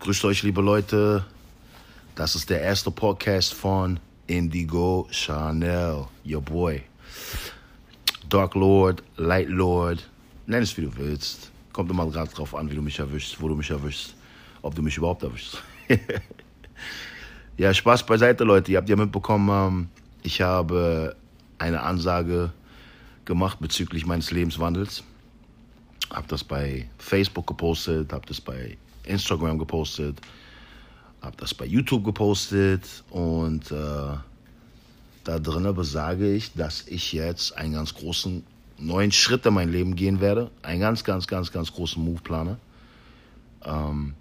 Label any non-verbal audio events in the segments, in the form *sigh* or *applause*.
Grüßt euch, liebe Leute. Das ist der erste Podcast von Indigo Chanel, your boy. Dark Lord, Light Lord, nenn es wie du willst. Kommt immer gerade drauf an, wie du mich erwischst, wo du mich erwischst, ob du mich überhaupt erwischst. *laughs* ja, Spaß beiseite, Leute. Ihr habt ja mitbekommen, ähm, ich habe eine Ansage gemacht bezüglich meines Lebenswandels. Hab das bei Facebook gepostet, hab das bei Instagram gepostet, hab das bei YouTube gepostet und äh, da drinnen besage ich, dass ich jetzt einen ganz großen neuen Schritt in mein Leben gehen werde. Einen ganz, ganz, ganz, ganz großen Move plane. Ähm,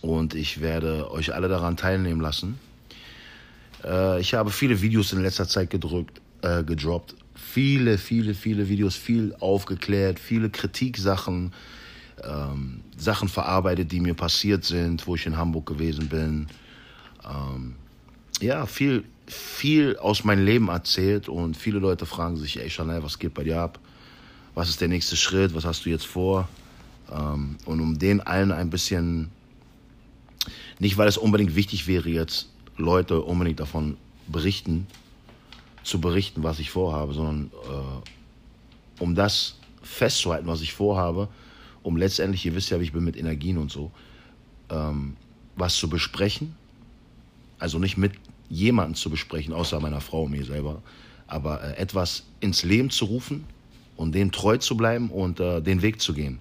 und ich werde euch alle daran teilnehmen lassen. Äh, ich habe viele Videos in letzter Zeit gedrückt, äh, gedroppt. Viele, viele, viele Videos, viel aufgeklärt, viele Kritiksachen, ähm, Sachen verarbeitet, die mir passiert sind, wo ich in Hamburg gewesen bin. Ähm, ja, viel, viel aus meinem Leben erzählt und viele Leute fragen sich, ey Chanel, was geht bei dir ab? Was ist der nächste Schritt? Was hast du jetzt vor? Ähm, und um den allen ein bisschen, nicht weil es unbedingt wichtig wäre, jetzt Leute unbedingt davon berichten, zu berichten, was ich vorhabe, sondern äh, um das festzuhalten, was ich vorhabe, um letztendlich, ihr wisst ja, wie ich bin mit Energien und so, ähm, was zu besprechen. Also nicht mit jemandem zu besprechen, außer meiner Frau und mir selber, aber äh, etwas ins Leben zu rufen und dem treu zu bleiben und äh, den Weg zu gehen.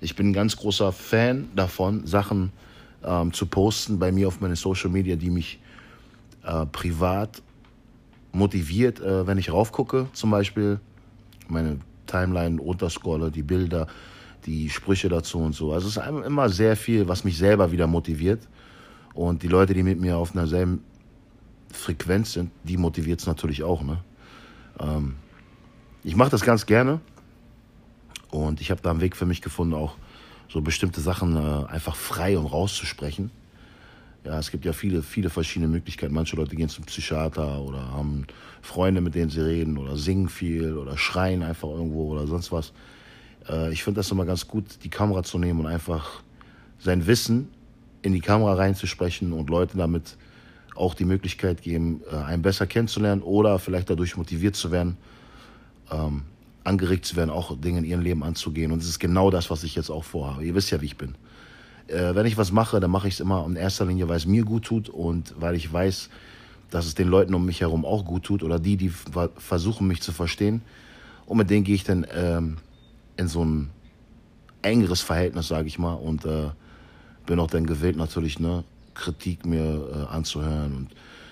Ich bin ein ganz großer Fan davon, Sachen ähm, zu posten bei mir auf meine Social Media, die mich äh, privat motiviert, äh, wenn ich raufgucke, zum Beispiel meine Timeline runterscrolle, die Bilder, die Sprüche dazu und so. Also es ist immer sehr viel, was mich selber wieder motiviert. Und die Leute, die mit mir auf einer selben Frequenz sind, die motiviert es natürlich auch. Ne? Ähm, ich mache das ganz gerne und ich habe da einen Weg für mich gefunden, auch so bestimmte Sachen äh, einfach frei und rauszusprechen. Ja, es gibt ja viele, viele verschiedene Möglichkeiten. Manche Leute gehen zum Psychiater oder haben Freunde, mit denen sie reden oder singen viel oder schreien einfach irgendwo oder sonst was. Äh, ich finde das immer ganz gut, die Kamera zu nehmen und einfach sein Wissen in die Kamera reinzusprechen und Leute damit auch die Möglichkeit geben, äh, einen besser kennenzulernen oder vielleicht dadurch motiviert zu werden, ähm, angeregt zu werden, auch Dinge in ihrem Leben anzugehen. Und es ist genau das, was ich jetzt auch vorhabe. Ihr wisst ja, wie ich bin. Äh, wenn ich was mache, dann mache ich es immer in erster Linie, weil es mir gut tut und weil ich weiß, dass es den Leuten um mich herum auch gut tut oder die, die versuchen, mich zu verstehen. Und mit denen gehe ich dann ähm, in so ein engeres Verhältnis, sage ich mal, und äh, bin auch dann gewillt natürlich, ne, Kritik mir äh, anzuhören und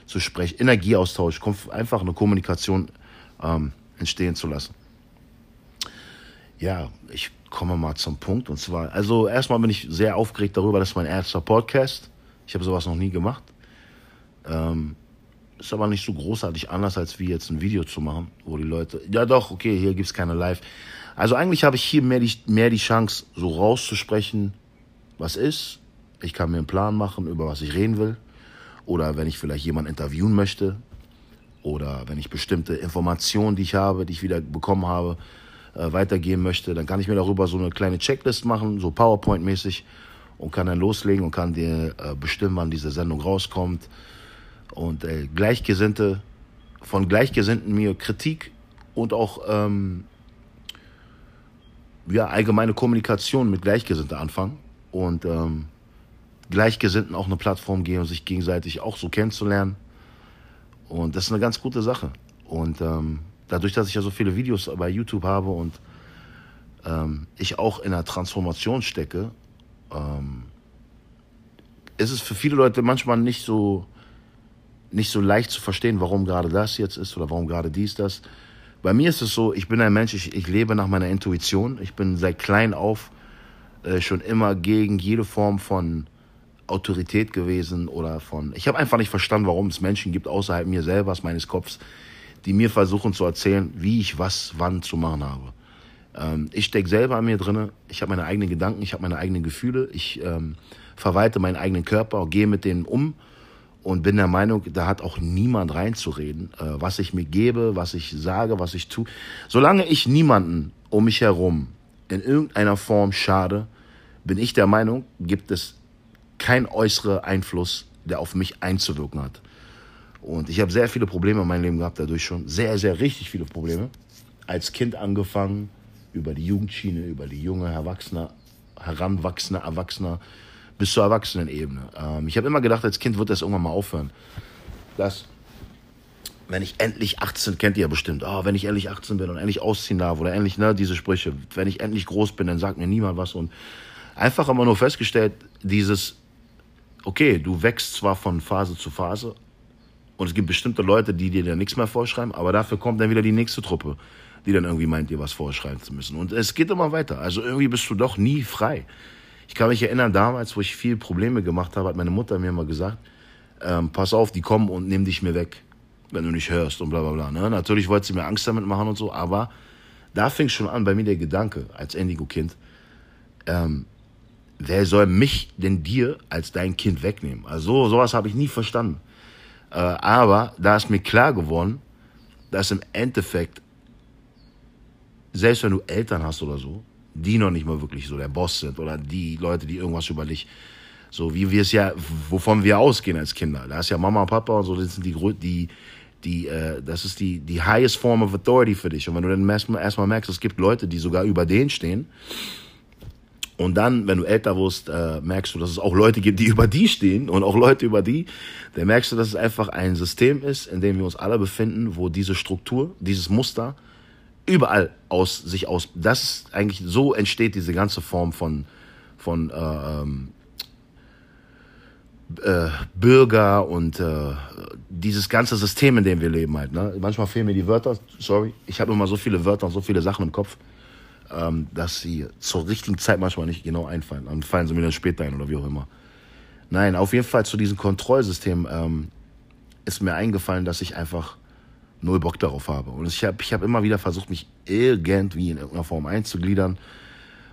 zu sprechen, Energieaustausch, einfach eine Kommunikation ähm, entstehen zu lassen. Ja, ich komme mal zum Punkt und zwar, also erstmal bin ich sehr aufgeregt darüber, dass mein erster Podcast, ich habe sowas noch nie gemacht, ähm, ist aber nicht so großartig anders, als wie jetzt ein Video zu machen, wo die Leute, ja doch, okay, hier gibt es keine Live, also eigentlich habe ich hier mehr die, mehr die Chance, so rauszusprechen, was ist. Ich kann mir einen Plan machen, über was ich reden will. Oder wenn ich vielleicht jemanden interviewen möchte. Oder wenn ich bestimmte Informationen, die ich habe, die ich wieder bekommen habe, äh, weitergeben möchte, dann kann ich mir darüber so eine kleine Checklist machen, so PowerPoint-mäßig und kann dann loslegen und kann dir äh, bestimmen, wann diese Sendung rauskommt. Und äh, Gleichgesinnte, von Gleichgesinnten mir Kritik und auch ähm, ja, allgemeine Kommunikation mit Gleichgesinnten anfangen und ähm, Gleichgesinnten auch eine Plattform geben, sich gegenseitig auch so kennenzulernen. Und das ist eine ganz gute Sache. Und ähm, dadurch, dass ich ja so viele Videos bei YouTube habe und ähm, ich auch in der Transformation stecke, ähm, ist es für viele Leute manchmal nicht so, nicht so leicht zu verstehen, warum gerade das jetzt ist oder warum gerade dies, das. Bei mir ist es so, ich bin ein Mensch, ich, ich lebe nach meiner Intuition. Ich bin seit klein auf äh, schon immer gegen jede Form von Autorität gewesen oder von. Ich habe einfach nicht verstanden, warum es Menschen gibt außerhalb mir selber, meines Kopfs, die mir versuchen zu erzählen, wie ich was wann zu machen habe. Ähm, ich stecke selber an mir drinne. Ich habe meine eigenen Gedanken, ich habe meine eigenen Gefühle. Ich ähm, verwalte meinen eigenen Körper, gehe mit denen um und bin der Meinung, da hat auch niemand reinzureden, äh, was ich mir gebe, was ich sage, was ich tue. Solange ich niemanden um mich herum in irgendeiner Form schade, bin ich der Meinung, gibt es kein äußerer Einfluss, der auf mich einzuwirken hat. Und ich habe sehr viele Probleme in meinem Leben gehabt, dadurch schon. Sehr, sehr richtig viele Probleme. Als Kind angefangen, über die Jugendschiene, über die junge Erwachsene, heranwachsende Erwachsene bis zur Erwachsenenebene. Ähm, ich habe immer gedacht, als Kind wird das irgendwann mal aufhören. Dass, wenn ich endlich 18, kennt ihr ja bestimmt, oh, wenn ich endlich 18 bin und endlich ausziehen darf oder endlich, ne, diese Sprüche, wenn ich endlich groß bin, dann sagt mir niemand was. Und einfach immer nur festgestellt, dieses, okay, du wächst zwar von Phase zu Phase, und es gibt bestimmte Leute, die dir dann nichts mehr vorschreiben, aber dafür kommt dann wieder die nächste Truppe, die dann irgendwie meint, dir was vorschreiben zu müssen. Und es geht immer weiter. Also irgendwie bist du doch nie frei. Ich kann mich erinnern, damals, wo ich viel Probleme gemacht habe, hat meine Mutter mir immer gesagt, ähm, pass auf, die kommen und nehmen dich mir weg, wenn du nicht hörst und bla bla bla. Ne? Natürlich wollte sie mir Angst damit machen und so, aber da fing schon an bei mir der Gedanke, als Endigo-Kind, ähm, wer soll mich denn dir als dein Kind wegnehmen? Also sowas habe ich nie verstanden. Äh, aber da ist mir klar geworden, dass im Endeffekt, selbst wenn du Eltern hast oder so, die noch nicht mal wirklich so der Boss sind oder die Leute, die irgendwas über dich, so wie wir es ja, wovon wir ausgehen als Kinder. Da ist ja Mama und Papa und so, das sind die, die, die äh, das ist die, die highest form of authority für dich. Und wenn du dann erstmal, erstmal merkst, es gibt Leute, die sogar über denen stehen, und dann, wenn du älter wirst, äh, merkst du, dass es auch Leute gibt, die über die stehen und auch Leute über die. Dann merkst du, dass es einfach ein System ist, in dem wir uns alle befinden, wo diese Struktur, dieses Muster überall aus sich aus. Das ist eigentlich so entsteht diese ganze Form von von äh, ähm, äh, Bürger und äh, dieses ganze System, in dem wir leben halt. Ne? Manchmal fehlen mir die Wörter. Sorry, ich habe immer so viele Wörter und so viele Sachen im Kopf ähm, dass sie zur richtigen Zeit manchmal nicht genau einfallen. Dann fallen sie mir dann später ein oder wie auch immer. Nein, auf jeden Fall zu diesem Kontrollsystem ähm, ist mir eingefallen, dass ich einfach null Bock darauf habe. Und ich habe ich hab immer wieder versucht, mich irgendwie in irgendeiner Form einzugliedern,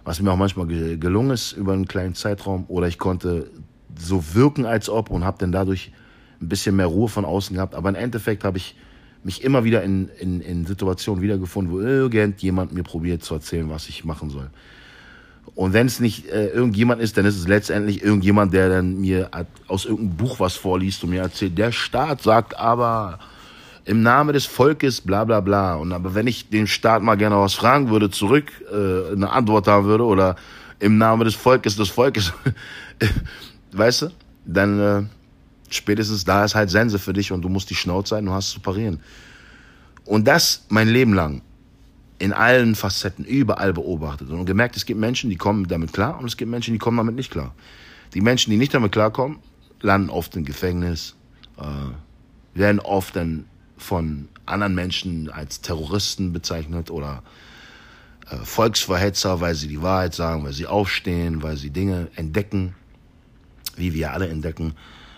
was mir auch manchmal gelungen ist über einen kleinen Zeitraum. Oder ich konnte so wirken, als ob und habe dann dadurch ein bisschen mehr Ruhe von außen gehabt. Aber im Endeffekt habe ich mich immer wieder in, in, in Situationen wiedergefunden, wo irgendjemand mir probiert zu erzählen, was ich machen soll. Und wenn es nicht äh, irgendjemand ist, dann ist es letztendlich irgendjemand, der dann mir aus irgendeinem Buch was vorliest und mir erzählt, der Staat sagt aber im Namen des Volkes bla bla bla. Und aber wenn ich den Staat mal gerne was fragen würde, zurück äh, eine Antwort haben würde oder im Namen des Volkes des Volkes, *laughs* weißt du, dann äh, spätestens da ist halt Sense für dich und du musst die Schnauze sein, du hast zu parieren. Und das mein Leben lang in allen Facetten, überall beobachtet und gemerkt, es gibt Menschen, die kommen damit klar und es gibt Menschen, die kommen damit nicht klar. Die Menschen, die nicht damit klarkommen, landen oft im Gefängnis, äh, werden oft dann von anderen Menschen als Terroristen bezeichnet oder äh, Volksverhetzer, weil sie die Wahrheit sagen, weil sie aufstehen, weil sie Dinge entdecken, wie wir alle entdecken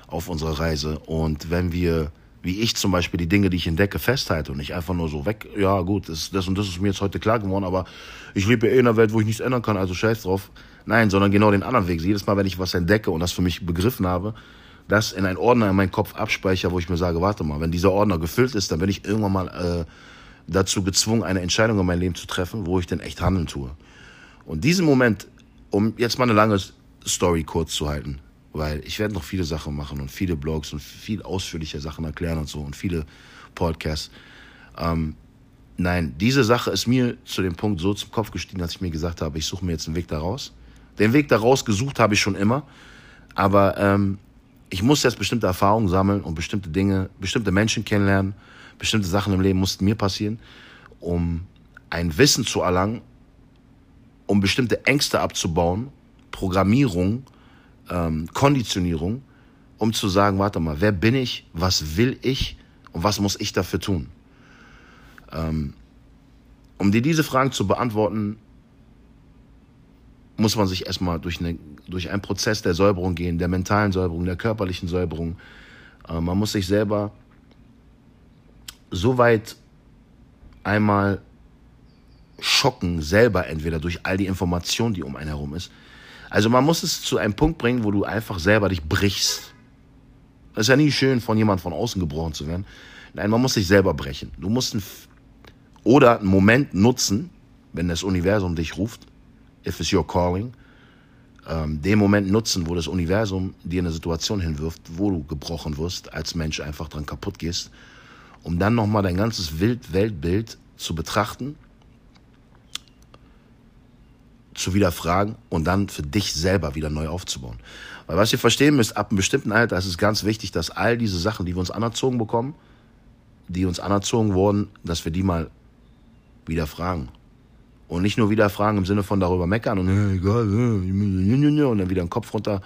auf unserer Reise. Und wenn wir, wie ich zum Beispiel, die Dinge, die ich entdecke, festhalte und nicht einfach nur so weg, ja gut, das, das und das ist mir jetzt heute klar geworden, aber ich lebe ja eh in einer Welt, wo ich nichts ändern kann, also scheiß drauf. Nein, sondern genau den anderen Weg. Jedes Mal, wenn ich was entdecke und das für mich begriffen habe, das in einen Ordner in meinen Kopf abspeichere, wo ich mir sage, warte mal, wenn dieser Ordner gefüllt ist, dann bin ich irgendwann mal äh, dazu gezwungen, eine Entscheidung in meinem Leben zu treffen, wo ich denn echt handeln tue. Und diesen Moment, um jetzt mal eine lange Story kurz zu halten, weil ich werde noch viele Sachen machen und viele Blogs und viel ausführliche Sachen erklären und so und viele Podcasts. Ähm, nein, diese Sache ist mir zu dem Punkt so zum Kopf gestiegen, dass ich mir gesagt habe, ich suche mir jetzt einen Weg daraus. Den Weg daraus gesucht habe ich schon immer, aber ähm, ich muss jetzt bestimmte Erfahrungen sammeln und bestimmte Dinge, bestimmte Menschen kennenlernen, bestimmte Sachen im Leben mussten mir passieren, um ein Wissen zu erlangen, um bestimmte Ängste abzubauen, Programmierung, ähm, Konditionierung, um zu sagen, warte mal, wer bin ich, was will ich? Und was muss ich dafür tun? Ähm, um dir diese Fragen zu beantworten, muss man sich erstmal durch, eine, durch einen Prozess der Säuberung gehen, der mentalen Säuberung, der körperlichen Säuberung. Äh, man muss sich selber so weit einmal schocken, selber entweder durch all die Informationen, die um einen herum ist, also man muss es zu einem Punkt bringen, wo du einfach selber dich brichst. Das ist ja nie schön, von jemand von außen gebrochen zu werden. Nein, man muss sich selber brechen. Du musst einen, oder einen Moment nutzen, wenn das Universum dich ruft, if it's your calling, ähm, den Moment nutzen, wo das Universum dir eine Situation hinwirft, wo du gebrochen wirst, als Mensch einfach dran kaputt gehst, um dann nochmal dein ganzes Wild Weltbild zu betrachten, zu widerfragen und dann für dich selber wieder neu aufzubauen. Weil was ihr verstehen müsst, ab einem bestimmten Alter ist es ganz wichtig, dass all diese Sachen, die wir uns anerzogen bekommen, die uns anerzogen wurden, dass wir die mal wieder fragen. Und nicht nur wieder fragen im Sinne von darüber meckern und äh, und dann wieder den Kopf runter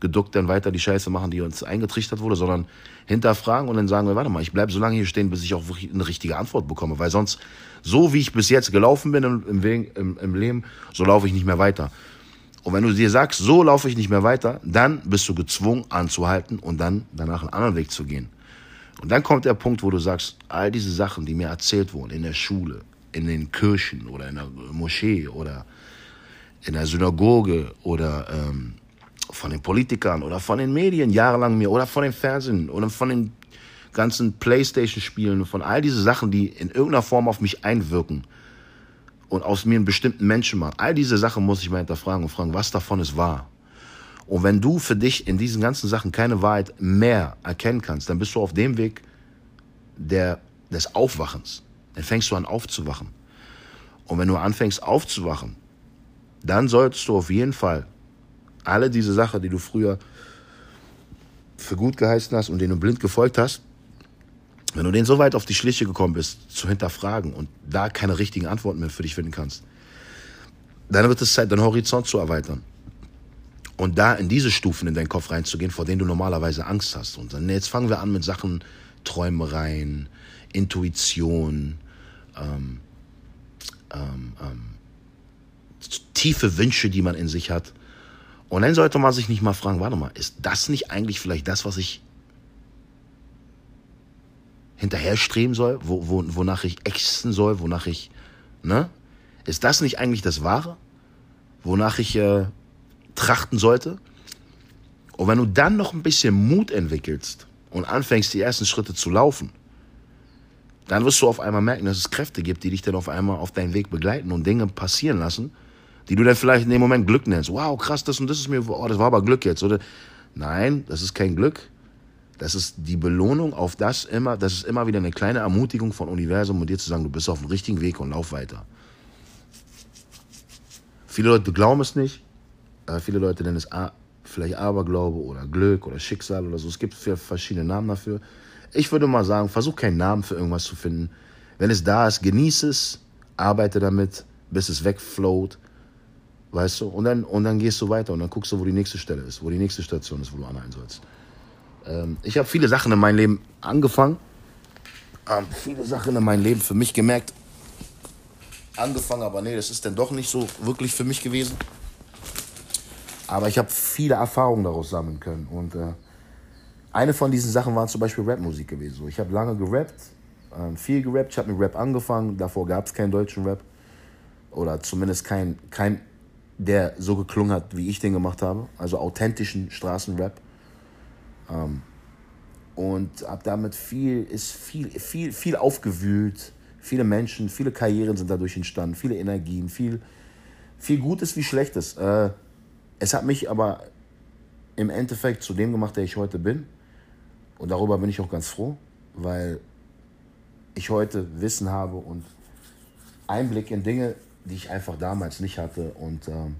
geduckt, dann weiter die Scheiße machen, die uns eingetrichtert wurde, sondern hinterfragen und dann sagen wir, warte mal, ich bleibe so lange hier stehen, bis ich auch wirklich eine richtige Antwort bekomme. Weil sonst, so wie ich bis jetzt gelaufen bin im, im, im, im Leben, so laufe ich nicht mehr weiter. Und wenn du dir sagst, so laufe ich nicht mehr weiter, dann bist du gezwungen anzuhalten und dann danach einen anderen Weg zu gehen. Und dann kommt der Punkt, wo du sagst, all diese Sachen, die mir erzählt wurden in der Schule, in den Kirchen oder in der Moschee oder in der Synagoge oder ähm, von den Politikern oder von den Medien jahrelang mir oder von den Fernsehen oder von den ganzen Playstation-Spielen, von all diese Sachen, die in irgendeiner Form auf mich einwirken und aus mir einen bestimmten Menschen machen. All diese Sachen muss ich mal hinterfragen und fragen, was davon ist wahr. Und wenn du für dich in diesen ganzen Sachen keine Wahrheit mehr erkennen kannst, dann bist du auf dem Weg der, des Aufwachens. Dann fängst du an aufzuwachen. Und wenn du anfängst aufzuwachen, dann solltest du auf jeden Fall alle diese Sachen, die du früher für gut geheißen hast und denen du blind gefolgt hast, wenn du denen so weit auf die Schliche gekommen bist, zu hinterfragen und da keine richtigen Antworten mehr für dich finden kannst, dann wird es Zeit, deinen Horizont zu erweitern. Und da in diese Stufen in deinen Kopf reinzugehen, vor denen du normalerweise Angst hast. Und dann jetzt fangen wir an mit Sachen Träumereien, Intuition, ähm, ähm, ähm, tiefe Wünsche, die man in sich hat. Und dann sollte man sich nicht mal fragen, warte mal, ist das nicht eigentlich vielleicht das, was ich hinterher streben soll, wo, wo, wonach ich ächzen soll, wonach ich, ne? Ist das nicht eigentlich das Wahre? Wonach ich äh, trachten sollte? Und wenn du dann noch ein bisschen Mut entwickelst und anfängst, die ersten Schritte zu laufen, dann wirst du auf einmal merken, dass es Kräfte gibt, die dich dann auf einmal auf deinen Weg begleiten und Dinge passieren lassen, die du dann vielleicht in dem Moment Glück nennst. Wow, krass, das und das ist mir, oh, das war aber Glück jetzt, oder? Nein, das ist kein Glück. Das ist die Belohnung auf das immer, das ist immer wieder eine kleine Ermutigung von Universum, um dir zu sagen, du bist auf dem richtigen Weg und lauf weiter. Viele Leute glauben es nicht. Äh, viele Leute nennen es vielleicht Aberglaube oder Glück oder Schicksal oder so. Es gibt verschiedene Namen dafür. Ich würde mal sagen, versuch keinen Namen für irgendwas zu finden. Wenn es da ist, genieße es, arbeite damit, bis es wegfloat. Weißt du? Und dann, und dann gehst du weiter und dann guckst du, wo die nächste Stelle ist, wo die nächste Station ist, wo du anhalten sollst. Ähm, ich habe viele Sachen in meinem Leben angefangen. Ähm, viele Sachen in meinem Leben für mich gemerkt. Angefangen, aber nee, das ist dann doch nicht so wirklich für mich gewesen. Aber ich habe viele Erfahrungen daraus sammeln können. Und äh, eine von diesen Sachen war zum Beispiel Rapmusik gewesen. So, ich habe lange gerappt, äh, viel gerappt. Ich habe mit Rap angefangen. Davor gab es keinen deutschen Rap. Oder zumindest kein, kein, der so geklungen hat, wie ich den gemacht habe. Also authentischen Straßenrap. Ähm, und ab damit viel, ist viel, viel, viel aufgewühlt. Viele Menschen, viele Karrieren sind dadurch entstanden, viele Energien, viel, viel Gutes wie Schlechtes. Äh, es hat mich aber im Endeffekt zu dem gemacht, der ich heute bin. Und darüber bin ich auch ganz froh, weil ich heute Wissen habe und Einblick in Dinge, die ich einfach damals nicht hatte. Und ähm,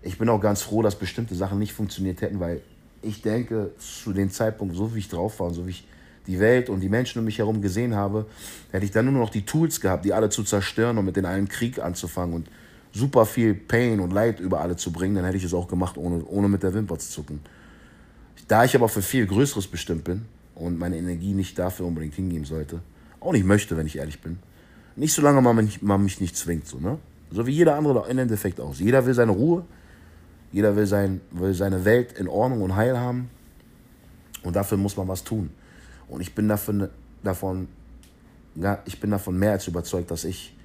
ich bin auch ganz froh, dass bestimmte Sachen nicht funktioniert hätten, weil ich denke, zu dem Zeitpunkt, so wie ich drauf war und so wie ich die Welt und die Menschen um mich herum gesehen habe, hätte ich dann nur noch die Tools gehabt, die alle zu zerstören und mit den einen Krieg anzufangen und super viel Pain und Leid über alle zu bringen, dann hätte ich es auch gemacht, ohne, ohne mit der Wimper zu zucken. Da ich aber für viel Größeres bestimmt bin und meine Energie nicht dafür unbedingt hingeben sollte, auch nicht möchte, wenn ich ehrlich bin, nicht solange man mich, man mich nicht zwingt, so, ne? So wie jeder andere im Endeffekt aus. Jeder will seine Ruhe, jeder will, sein, will seine Welt in Ordnung und heil haben. Und dafür muss man was tun. Und ich bin davon, davon, ich bin davon mehr als überzeugt, dass ich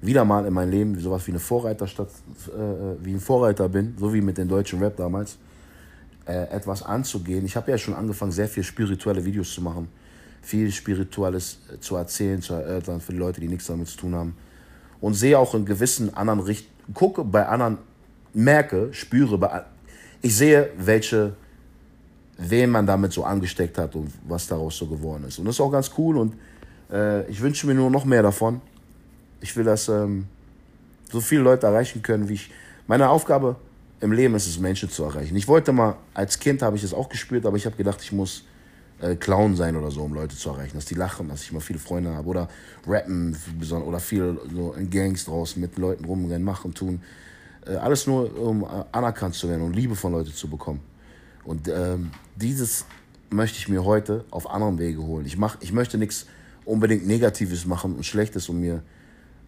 wieder mal in meinem Leben sowas wie eine Vorreiterstadt, äh, wie ein Vorreiter bin, so wie mit dem deutschen Rap damals, äh, etwas anzugehen. Ich habe ja schon angefangen, sehr viel spirituelle Videos zu machen, viel Spirituelles äh, zu erzählen, zu erörtern für die Leute, die nichts damit zu tun haben. Und sehe auch in gewissen anderen Richtungen, gucke bei anderen merke, spüre, ich sehe, welche, wen man damit so angesteckt hat und was daraus so geworden ist. Und das ist auch ganz cool und äh, ich wünsche mir nur noch mehr davon. Ich will, dass ähm, so viele Leute erreichen können, wie ich. Meine Aufgabe im Leben ist es, Menschen zu erreichen. Ich wollte mal, als Kind habe ich das auch gespürt, aber ich habe gedacht, ich muss äh, Clown sein oder so, um Leute zu erreichen, dass die lachen, dass ich mal viele Freunde habe oder rappen oder viel so in Gangs draußen mit Leuten rumrennen, machen, tun. Äh, alles nur, um äh, anerkannt zu werden und Liebe von Leuten zu bekommen. Und ähm, dieses möchte ich mir heute auf anderem Wege holen. Ich, mach, ich möchte nichts unbedingt Negatives machen und Schlechtes, um mir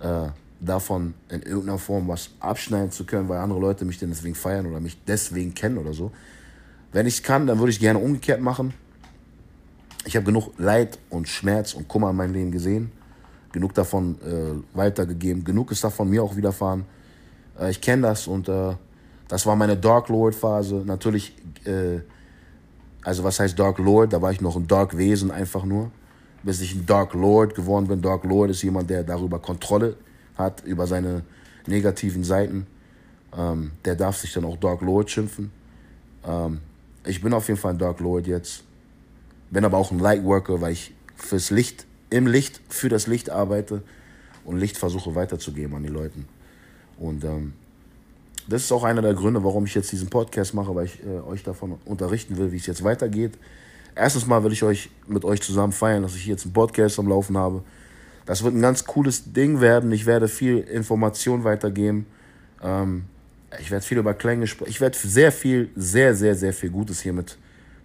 äh, davon in irgendeiner Form was abschneiden zu können, weil andere Leute mich deswegen feiern oder mich deswegen kennen oder so. Wenn ich kann, dann würde ich gerne umgekehrt machen. Ich habe genug Leid und Schmerz und Kummer in meinem Leben gesehen, genug davon äh, weitergegeben, genug ist davon mir auch widerfahren. Äh, ich kenne das und äh, das war meine Dark Lord Phase. Natürlich, äh, also was heißt Dark Lord? Da war ich noch ein Dark Wesen einfach nur, bis ich ein Dark Lord geworden bin. Dark Lord ist jemand, der darüber Kontrolle hat über seine negativen Seiten, ähm, der darf sich dann auch Dark Lord schimpfen. Ähm, ich bin auf jeden Fall ein Dark Lord jetzt. Bin aber auch ein Lightworker, weil ich fürs Licht, im Licht, für das Licht arbeite und Licht versuche weiterzugeben an die Leuten. Und ähm, das ist auch einer der Gründe, warum ich jetzt diesen Podcast mache, weil ich äh, euch davon unterrichten will, wie es jetzt weitergeht. Erstens mal will ich euch mit euch zusammen feiern, dass ich jetzt einen Podcast am Laufen habe. Das wird ein ganz cooles Ding werden. Ich werde viel Information weitergeben. Ähm, ich werde viel über Klänge sprechen. Ich werde sehr viel, sehr, sehr, sehr viel Gutes hiermit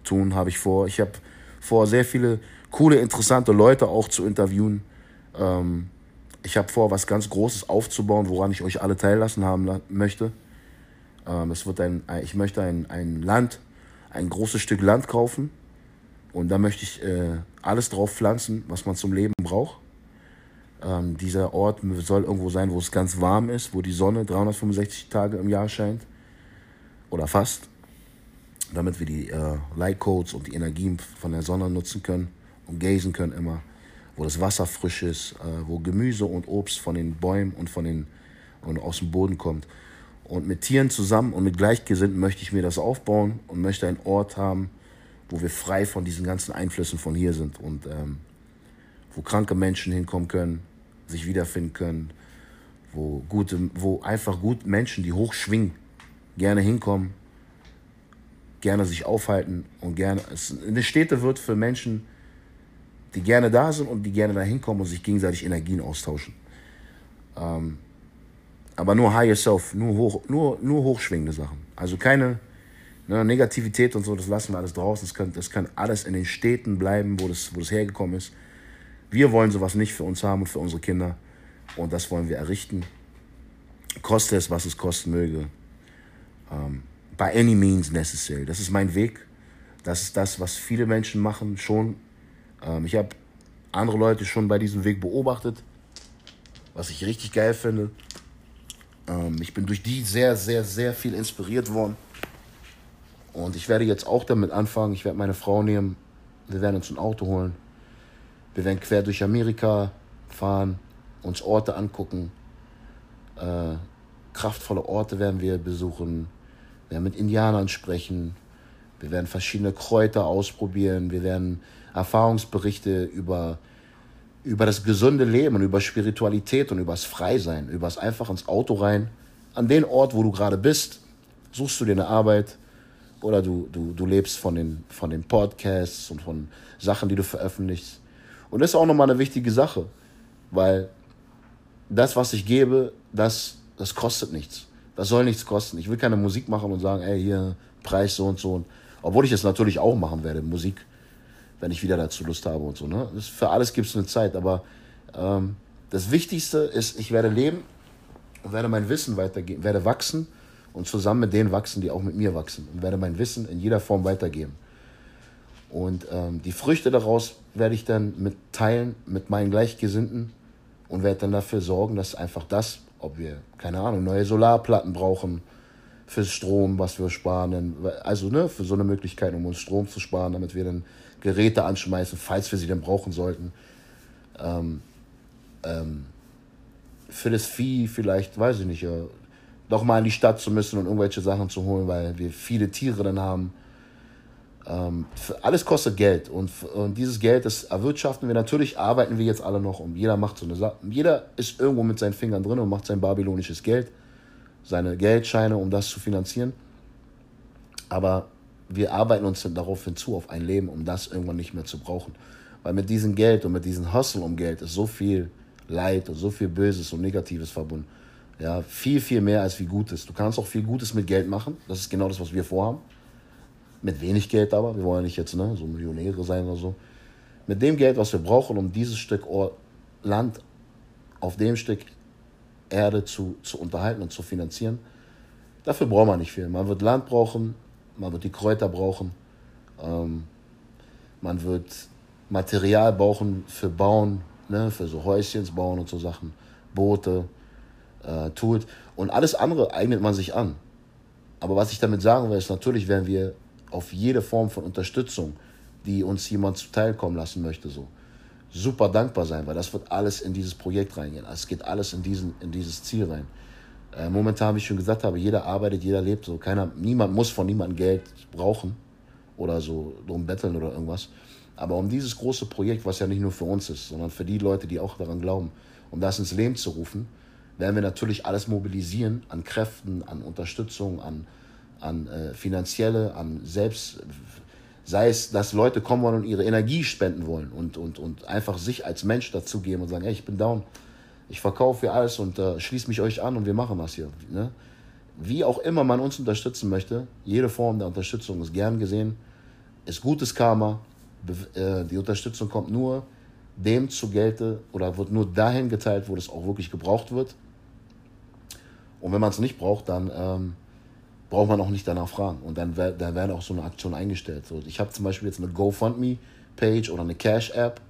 tun, habe ich vor. Ich habe vor, sehr viele coole, interessante Leute auch zu interviewen. Ähm, ich habe vor, was ganz Großes aufzubauen, woran ich euch alle teillassen haben möchte. Ähm, es wird ein, ich möchte ein, ein Land, ein großes Stück Land kaufen. Und da möchte ich äh, alles drauf pflanzen, was man zum Leben braucht. Ähm, dieser Ort soll irgendwo sein, wo es ganz warm ist, wo die Sonne 365 Tage im Jahr scheint. Oder fast. Damit wir die äh, Lightcodes und die Energien von der Sonne nutzen können und gazen können immer. Wo das Wasser frisch ist, äh, wo Gemüse und Obst von den Bäumen und von den und aus dem Boden kommt. Und mit Tieren zusammen und mit Gleichgesinnten möchte ich mir das aufbauen und möchte einen Ort haben, wo wir frei von diesen ganzen Einflüssen von hier sind und ähm, wo kranke Menschen hinkommen können, sich wiederfinden können, wo, gute, wo einfach gut Menschen, die hoch schwingen, gerne hinkommen, gerne sich aufhalten und gerne. Es eine Städte wird für Menschen, die gerne da sind und die gerne da hinkommen und sich gegenseitig Energien austauschen. Ähm, aber nur high yourself, nur, hoch, nur, nur hochschwingende Sachen. Also keine ne, Negativität und so, das lassen wir alles draußen. Das kann, das kann alles in den Städten bleiben, wo das, wo das hergekommen ist. Wir wollen sowas nicht für uns haben und für unsere Kinder. Und das wollen wir errichten. Koste es, was es kosten möge. Um, by any means necessary. Das ist mein Weg. Das ist das, was viele Menschen machen schon. Um, ich habe andere Leute schon bei diesem Weg beobachtet, was ich richtig geil finde. Um, ich bin durch die sehr, sehr, sehr viel inspiriert worden. Und ich werde jetzt auch damit anfangen. Ich werde meine Frau nehmen. Wir werden uns ein Auto holen wir werden quer durch Amerika fahren, uns Orte angucken. Äh, kraftvolle Orte werden wir besuchen. Wir werden mit Indianern sprechen. Wir werden verschiedene Kräuter ausprobieren. Wir werden Erfahrungsberichte über, über das gesunde Leben und über Spiritualität und über das Freisein, über das einfach ins Auto rein. An den Ort, wo du gerade bist, suchst du dir eine Arbeit oder du, du, du lebst von den, von den Podcasts und von Sachen, die du veröffentlichst. Und das ist auch nochmal eine wichtige Sache, weil das, was ich gebe, das, das kostet nichts. Das soll nichts kosten. Ich will keine Musik machen und sagen, ey, hier, Preis so und so. Obwohl ich es natürlich auch machen werde, Musik, wenn ich wieder dazu Lust habe und so. Ne? Das, für alles gibt es eine Zeit, aber ähm, das Wichtigste ist, ich werde leben und werde mein Wissen weitergeben, werde wachsen und zusammen mit denen wachsen, die auch mit mir wachsen und werde mein Wissen in jeder Form weitergeben. Und ähm, die Früchte daraus werde ich dann mit teilen mit meinen Gleichgesinnten und werde dann dafür sorgen, dass einfach das, ob wir, keine Ahnung, neue Solarplatten brauchen fürs Strom, was wir sparen, also ne, für so eine Möglichkeit, um uns Strom zu sparen, damit wir dann Geräte anschmeißen, falls wir sie dann brauchen sollten. Ähm, ähm, für das Vieh vielleicht, weiß ich nicht, doch mal in die Stadt zu müssen und irgendwelche Sachen zu holen, weil wir viele Tiere dann haben. Ähm, alles kostet Geld und, und dieses Geld, das erwirtschaften wir. Natürlich arbeiten wir jetzt alle noch und jeder macht so eine Sache. Jeder ist irgendwo mit seinen Fingern drin und macht sein babylonisches Geld, seine Geldscheine, um das zu finanzieren. Aber wir arbeiten uns darauf hinzu, auf ein Leben, um das irgendwann nicht mehr zu brauchen. Weil mit diesem Geld und mit diesem Hustle um Geld ist so viel Leid und so viel Böses und Negatives verbunden. Ja, viel, viel mehr als wie Gutes. Du kannst auch viel Gutes mit Geld machen. Das ist genau das, was wir vorhaben. Mit wenig Geld aber. Wir wollen ja nicht jetzt ne, so Millionäre sein oder so. Mit dem Geld, was wir brauchen, um dieses Stück Land auf dem Stück Erde zu, zu unterhalten und zu finanzieren, dafür braucht man nicht viel. Man wird Land brauchen, man wird die Kräuter brauchen, ähm, man wird Material brauchen für Bauen, ne, für so Häuschens bauen und so Sachen, Boote, äh, tut. Und alles andere eignet man sich an. Aber was ich damit sagen will, ist, natürlich werden wir auf jede Form von Unterstützung, die uns jemand zuteilkommen lassen möchte, so super dankbar sein, weil das wird alles in dieses Projekt reingehen. Es geht alles in, diesen, in dieses Ziel rein. Äh, momentan, wie ich schon gesagt habe, jeder arbeitet, jeder lebt so. Keiner, niemand muss von niemandem Geld brauchen oder so drum betteln oder irgendwas. Aber um dieses große Projekt, was ja nicht nur für uns ist, sondern für die Leute, die auch daran glauben, um das ins Leben zu rufen, werden wir natürlich alles mobilisieren an Kräften, an Unterstützung, an, an äh, finanzielle, an selbst, sei es, dass Leute kommen wollen und ihre Energie spenden wollen und, und, und einfach sich als Mensch dazugeben und sagen, hey, ich bin down, ich verkaufe hier alles und äh, schließe mich euch an und wir machen was hier. Ne? Wie auch immer man uns unterstützen möchte, jede Form der Unterstützung ist gern gesehen, ist gutes Karma. Äh, die Unterstützung kommt nur dem zu Gelte oder wird nur dahin geteilt, wo das auch wirklich gebraucht wird. Und wenn man es nicht braucht, dann ähm, braucht man auch nicht danach fragen. Und dann, dann werden auch so eine Aktion eingestellt. So, ich habe zum Beispiel jetzt eine GoFundMe-Page oder eine Cash-App.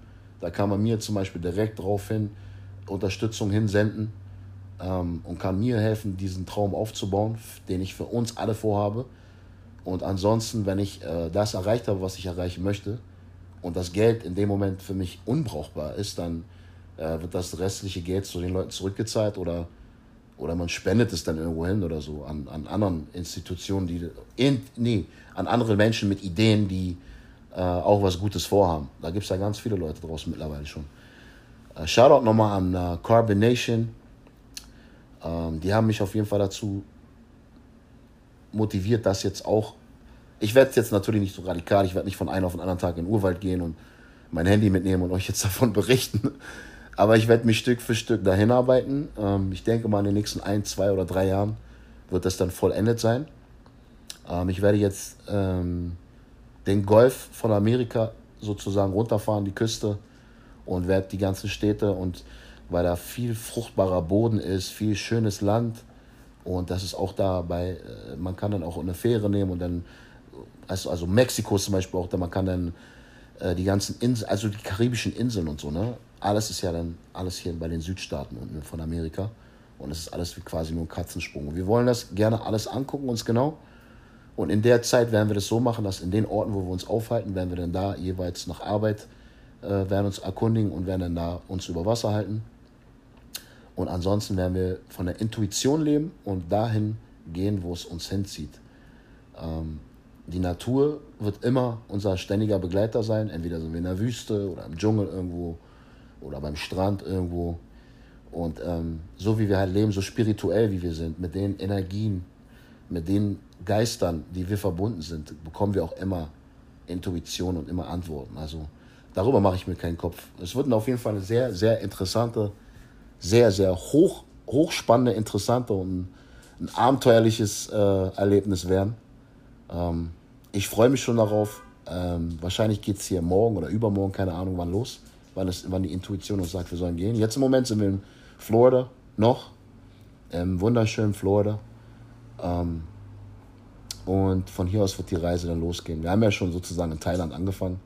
Da kann man mir zum Beispiel direkt daraufhin Unterstützung hinsenden ähm, und kann mir helfen, diesen Traum aufzubauen, den ich für uns alle vorhabe. Und ansonsten, wenn ich äh, das erreicht habe, was ich erreichen möchte, und das Geld in dem Moment für mich unbrauchbar ist, dann äh, wird das restliche Geld zu den Leuten zurückgezahlt oder oder man spendet es dann irgendwo hin oder so an, an anderen Institutionen, die in, nee, an andere Menschen mit Ideen, die äh, auch was Gutes vorhaben. Da gibt es ja ganz viele Leute draußen mittlerweile schon. Äh, Shoutout nochmal an äh, Carbonation. Ähm, die haben mich auf jeden Fall dazu motiviert, dass jetzt auch. Ich werde jetzt natürlich nicht so radikal, ich werde nicht von einem auf den anderen Tag in den Urwald gehen und mein Handy mitnehmen und euch jetzt *laughs* davon berichten. Aber ich werde mich Stück für Stück dahin arbeiten. Ähm, ich denke mal, in den nächsten ein, zwei oder drei Jahren wird das dann vollendet sein. Ähm, ich werde jetzt ähm, den Golf von Amerika sozusagen runterfahren, die Küste und werde die ganzen Städte und weil da viel fruchtbarer Boden ist, viel schönes Land und das ist auch da bei, äh, man kann dann auch eine Fähre nehmen und dann, also, also Mexiko zum Beispiel auch, da man kann dann äh, die ganzen Inseln, also die karibischen Inseln und so, ne? alles ist ja dann alles hier bei den Südstaaten unten von Amerika. Und es ist alles wie quasi nur ein Katzensprung. wir wollen das gerne alles angucken, uns genau. Und in der Zeit werden wir das so machen, dass in den Orten, wo wir uns aufhalten, werden wir dann da jeweils nach Arbeit, äh, werden uns erkundigen und werden dann da uns über Wasser halten. Und ansonsten werden wir von der Intuition leben und dahin gehen, wo es uns hinzieht. Ähm, die Natur wird immer unser ständiger Begleiter sein. Entweder sind wir in der Wüste oder im Dschungel irgendwo oder beim Strand irgendwo. Und ähm, so wie wir halt leben, so spirituell wie wir sind, mit den Energien, mit den Geistern, die wir verbunden sind, bekommen wir auch immer Intuition und immer Antworten. Also darüber mache ich mir keinen Kopf. Es wird auf jeden Fall eine sehr, sehr interessante, sehr, sehr hoch, hochspannende, interessante und ein abenteuerliches äh, Erlebnis werden. Ähm, ich freue mich schon darauf. Ähm, wahrscheinlich geht es hier morgen oder übermorgen, keine Ahnung wann los wann, es, wann die Intuition uns sagt, wir sollen gehen. Jetzt im Moment sind wir in Florida noch, im wunderschönen Florida. Ähm, und von hier aus wird die Reise dann losgehen. Wir haben ja schon sozusagen in Thailand angefangen.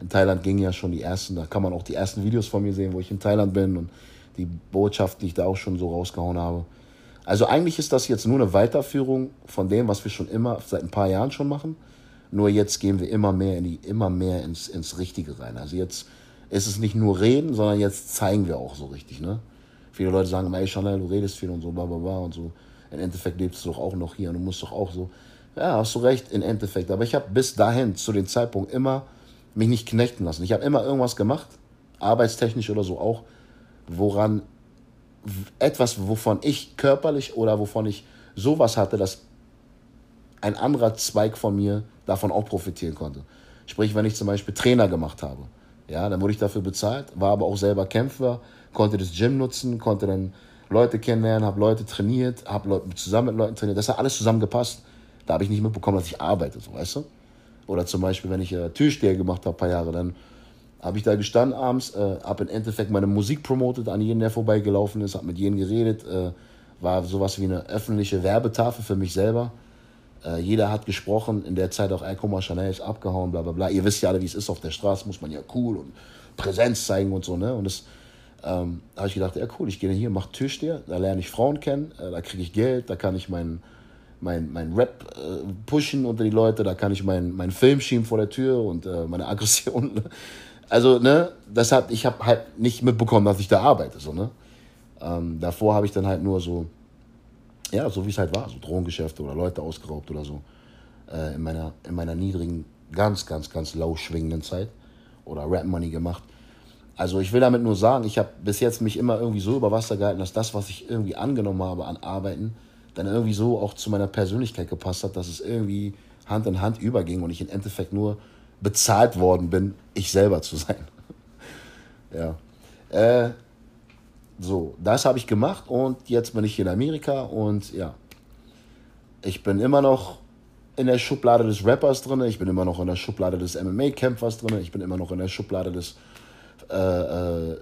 In Thailand gingen ja schon die ersten, da kann man auch die ersten Videos von mir sehen, wo ich in Thailand bin und die Botschaften, die ich da auch schon so rausgehauen habe. Also eigentlich ist das jetzt nur eine Weiterführung von dem, was wir schon immer seit ein paar Jahren schon machen. Nur jetzt gehen wir immer mehr in die, immer mehr ins, ins Richtige rein. Also jetzt ist es nicht nur reden, sondern jetzt zeigen wir auch so richtig, ne? Viele Leute sagen, ey Chanel, du redest viel und so, bla bla bla und so. im Endeffekt lebst du doch auch noch hier und du musst doch auch so. Ja, hast du recht, im Endeffekt. Aber ich habe bis dahin, zu dem Zeitpunkt, immer mich nicht knechten lassen. Ich habe immer irgendwas gemacht, arbeitstechnisch oder so auch, woran etwas, wovon ich körperlich oder wovon ich sowas hatte, dass ein anderer Zweig von mir davon auch profitieren konnte. Sprich, wenn ich zum Beispiel Trainer gemacht habe, ja, dann wurde ich dafür bezahlt, war aber auch selber Kämpfer, konnte das Gym nutzen, konnte dann Leute kennenlernen, habe Leute trainiert, habe zusammen mit Leuten trainiert. Das hat alles zusammengepasst. Da habe ich nicht mitbekommen, dass ich arbeite, so, weißt du? Oder zum Beispiel, wenn ich äh, Türsteher gemacht habe, ein paar Jahre, dann habe ich da gestanden abends, äh, habe im Endeffekt meine Musik promotet an jeden, der vorbeigelaufen ist, habe mit jedem geredet, äh, war sowas wie eine öffentliche Werbetafel für mich selber. Äh, jeder hat gesprochen, in der Zeit auch, ey, guck mal, Chanel ist abgehauen, bla bla bla. Ihr wisst ja alle, wie es ist auf der Straße, muss man ja cool und Präsenz zeigen und so, ne? Und das ähm, habe ich gedacht, ja cool, ich gehe hier, mache Türsteher, da lerne ich Frauen kennen, äh, da kriege ich Geld, da kann ich meinen mein, mein Rap äh, pushen unter die Leute, da kann ich meinen mein Film schieben vor der Tür und äh, meine Aggression. *laughs* Also, ne, das hat, ich habe halt nicht mitbekommen, dass ich da arbeite, so, ne. Ähm, davor habe ich dann halt nur so, ja, so wie es halt war, so Drogengeschäfte oder Leute ausgeraubt oder so. Äh, in, meiner, in meiner niedrigen, ganz, ganz, ganz lau schwingenden Zeit. Oder Rap Money gemacht. Also ich will damit nur sagen, ich habe bis jetzt mich immer irgendwie so über Wasser gehalten, dass das, was ich irgendwie angenommen habe an Arbeiten, dann irgendwie so auch zu meiner Persönlichkeit gepasst hat, dass es irgendwie Hand in Hand überging und ich im Endeffekt nur bezahlt worden bin, ich selber zu sein. *laughs* ja. Äh, so, das habe ich gemacht und jetzt bin ich hier in Amerika und ja, ich bin immer noch in der Schublade des Rappers drin, ich bin immer noch in der Schublade des MMA-Kämpfers drin, ich bin immer noch in der Schublade des, äh, äh,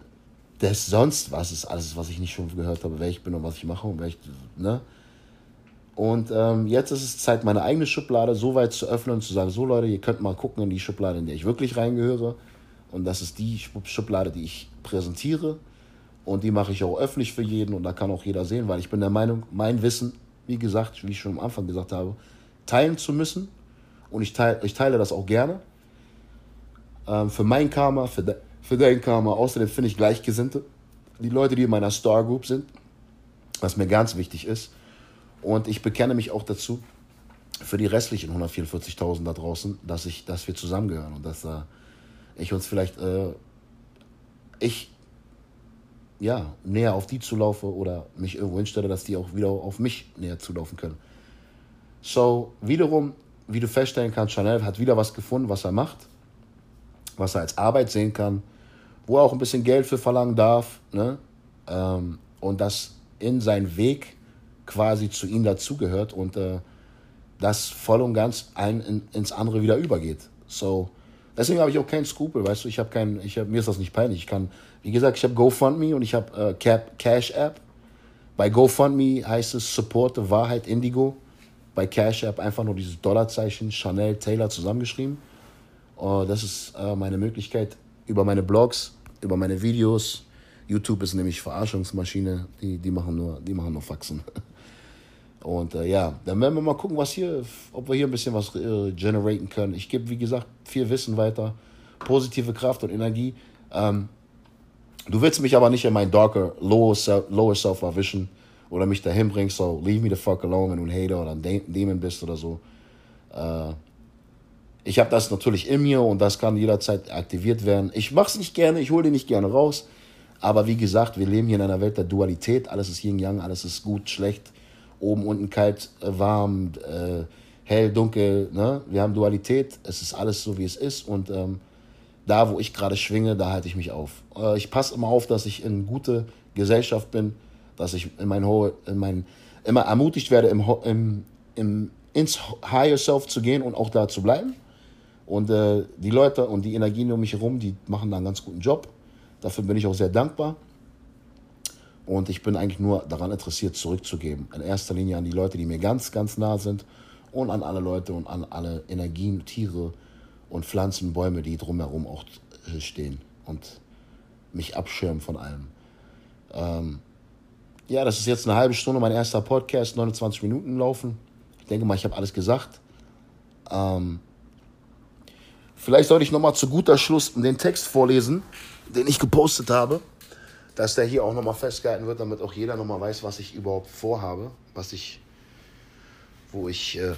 des sonst was ist alles, was ich nicht schon gehört habe, wer ich bin und was ich mache und wer ich, ne? Und ähm, jetzt ist es Zeit, meine eigene Schublade so weit zu öffnen und zu sagen, so Leute, ihr könnt mal gucken in die Schublade, in der ich wirklich reingehöre. Und das ist die Schublade, die ich präsentiere. Und die mache ich auch öffentlich für jeden und da kann auch jeder sehen, weil ich bin der Meinung, mein Wissen, wie gesagt, wie ich schon am Anfang gesagt habe, teilen zu müssen. Und ich teile, ich teile das auch gerne. Ähm, für mein Karma, für, de, für dein Karma. Außerdem finde ich Gleichgesinnte. Die Leute, die in meiner Star Group sind, was mir ganz wichtig ist. Und ich bekenne mich auch dazu, für die restlichen 144.000 da draußen, dass, ich, dass wir zusammengehören und dass äh, ich uns vielleicht, äh, ich ja, näher auf die zulaufe oder mich irgendwo hinstelle, dass die auch wieder auf mich näher zulaufen können. So, wiederum, wie du feststellen kannst, Chanel hat wieder was gefunden, was er macht, was er als Arbeit sehen kann, wo er auch ein bisschen Geld für verlangen darf, ne? Ähm, und das in seinen Weg quasi zu ihm dazugehört und äh, das voll und ganz ein in, ins andere wieder übergeht. So, deswegen habe ich auch keinen Skrupel, weißt du, ich habe keinen, ich hab, mir ist das nicht peinlich. Ich kann wie gesagt, ich habe GoFundMe und ich habe äh, Cash App. Bei GoFundMe heißt es Support the Wahrheit Indigo. Bei Cash App einfach nur dieses Dollarzeichen Chanel Taylor zusammengeschrieben. Uh, das ist äh, meine Möglichkeit über meine Blogs, über meine Videos. YouTube ist nämlich Verarschungsmaschine, die, die, machen, nur, die machen nur Faxen. *laughs* Und äh, ja, dann werden wir mal gucken, was hier, ob wir hier ein bisschen was äh, generieren können. Ich gebe, wie gesagt, viel Wissen weiter, positive Kraft und Energie. Ähm, Du willst mich aber nicht in mein darker, lower self, lower self erwischen oder mich dahin bringen, so leave me the fuck alone, wenn du ein Hater oder ein Demon bist oder so. Äh, ich habe das natürlich in mir und das kann jederzeit aktiviert werden. Ich mache es nicht gerne, ich hole den nicht gerne raus. Aber wie gesagt, wir leben hier in einer Welt der Dualität. Alles ist Yin-Yang, alles ist gut, schlecht, oben, unten, kalt, äh, warm, äh, hell, dunkel. Ne? Wir haben Dualität, es ist alles so, wie es ist. Und ähm, da, wo ich gerade schwinge, da halte ich mich auf. Äh, ich passe immer auf, dass ich in gute Gesellschaft bin, dass ich in mein, in mein immer ermutigt werde, im, im, im, ins Higher Self zu gehen und auch da zu bleiben. Und äh, die Leute und die Energien um mich herum, die machen da einen ganz guten Job. Dafür bin ich auch sehr dankbar. Und ich bin eigentlich nur daran interessiert, zurückzugeben. In erster Linie an die Leute, die mir ganz, ganz nah sind und an alle Leute und an alle Energien, Tiere, und Pflanzen, Bäume, die drumherum auch äh, stehen und mich abschirmen von allem. Ähm, ja, das ist jetzt eine halbe Stunde mein erster Podcast, 29 Minuten laufen. Ich denke mal, ich habe alles gesagt. Ähm, vielleicht sollte ich nochmal zu guter Schluss den Text vorlesen, den ich gepostet habe. Dass der hier auch nochmal festgehalten wird, damit auch jeder nochmal weiß, was ich überhaupt vorhabe, was ich, wo ich, äh,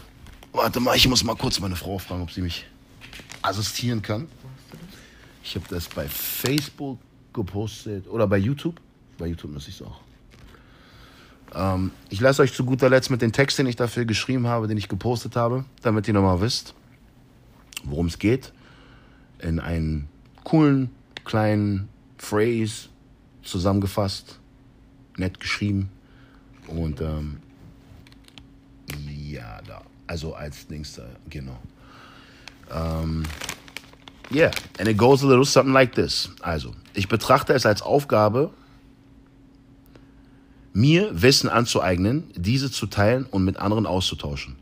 warte mal, ich muss mal kurz meine Frau fragen, ob sie mich assistieren kann. Ich habe das bei Facebook gepostet oder bei YouTube. Bei YouTube muss ich es auch. Ähm, ich lasse euch zu guter Letzt mit dem Text, den ich dafür geschrieben habe, den ich gepostet habe, damit ihr nochmal wisst, worum es geht. In einen coolen, kleinen Phrase zusammengefasst, nett geschrieben und ähm, ja, da. Also als Dings da, genau. Um, yeah, and it goes a little something like this. Also, ich betrachte es als Aufgabe, mir Wissen anzueignen, diese zu teilen und mit anderen auszutauschen.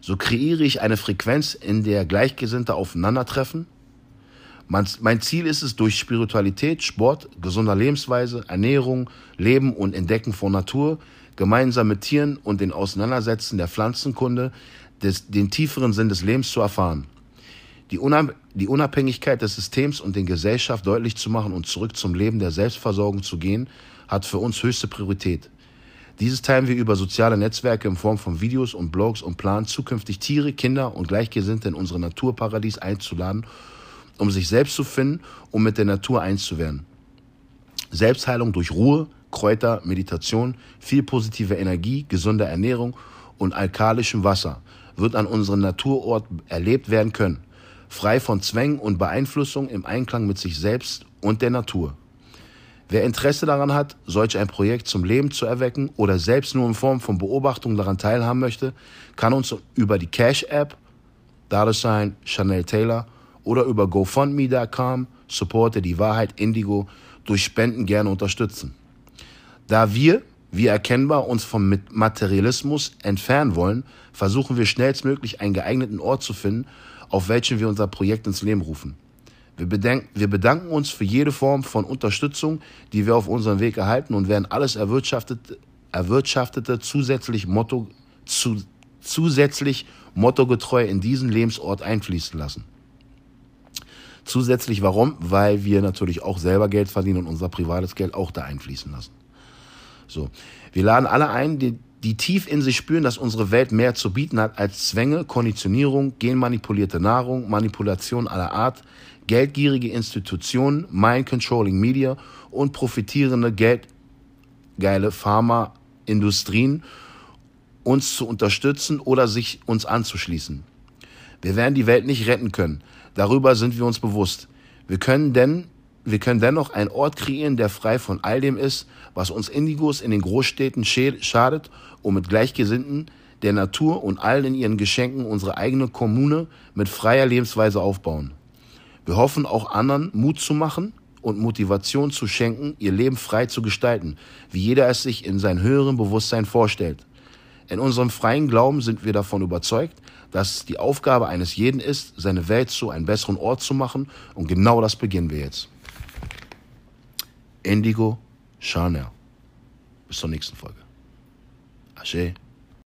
So kreiere ich eine Frequenz, in der Gleichgesinnte aufeinandertreffen. Mein Ziel ist es, durch Spiritualität, Sport, gesunder Lebensweise, Ernährung, Leben und Entdecken von Natur, gemeinsam mit Tieren und den Auseinandersetzen der Pflanzenkunde des, den tieferen Sinn des Lebens zu erfahren die, Unabhängigkeit des Systems und der Gesellschaft deutlich zu machen und zurück zum Leben der Selbstversorgung zu gehen, hat für uns höchste Priorität. Dieses teilen wir über soziale Netzwerke in Form von Videos und Blogs und planen zukünftig Tiere, Kinder und Gleichgesinnte in unsere Naturparadies einzuladen, um sich selbst zu finden und mit der Natur eins zu werden. Selbstheilung durch Ruhe, Kräuter, Meditation, viel positive Energie, gesunde Ernährung und alkalischem Wasser wird an unserem Naturort erlebt werden können frei von Zwängen und Beeinflussung im Einklang mit sich selbst und der Natur. Wer Interesse daran hat, solch ein Projekt zum Leben zu erwecken oder selbst nur in Form von Beobachtung daran teilhaben möchte, kann uns über die Cash-App, Dadesign, Chanel Taylor oder über GoFundMe.com, supporte die Wahrheit Indigo, durch Spenden gerne unterstützen. Da wir, wie erkennbar, uns vom Materialismus entfernen wollen, versuchen wir schnellstmöglich einen geeigneten Ort zu finden, auf welchen wir unser Projekt ins Leben rufen. Wir, wir bedanken uns für jede Form von Unterstützung, die wir auf unserem Weg erhalten und werden alles erwirtschaftete, erwirtschaftete zusätzlich, Motto, zu, zusätzlich mottogetreu in diesen Lebensort einfließen lassen. Zusätzlich warum? Weil wir natürlich auch selber Geld verdienen und unser privates Geld auch da einfließen lassen. So. Wir laden alle ein, die, die tief in sich spüren, dass unsere Welt mehr zu bieten hat als Zwänge, Konditionierung, genmanipulierte Nahrung, Manipulation aller Art, geldgierige Institutionen, mind-controlling Media und profitierende geldgeile Pharmaindustrien uns zu unterstützen oder sich uns anzuschließen. Wir werden die Welt nicht retten können. Darüber sind wir uns bewusst. Wir können denn wir können dennoch einen Ort kreieren, der frei von all dem ist, was uns Indigos in den Großstädten schadet und mit Gleichgesinnten der Natur und allen in ihren Geschenken unsere eigene Kommune mit freier Lebensweise aufbauen. Wir hoffen auch anderen Mut zu machen und Motivation zu schenken, ihr Leben frei zu gestalten, wie jeder es sich in seinem höheren Bewusstsein vorstellt. In unserem freien Glauben sind wir davon überzeugt, dass es die Aufgabe eines jeden ist, seine Welt zu einem besseren Ort zu machen und genau das beginnen wir jetzt. Indigo Chanel. Bis zur nächsten Folge. Asche.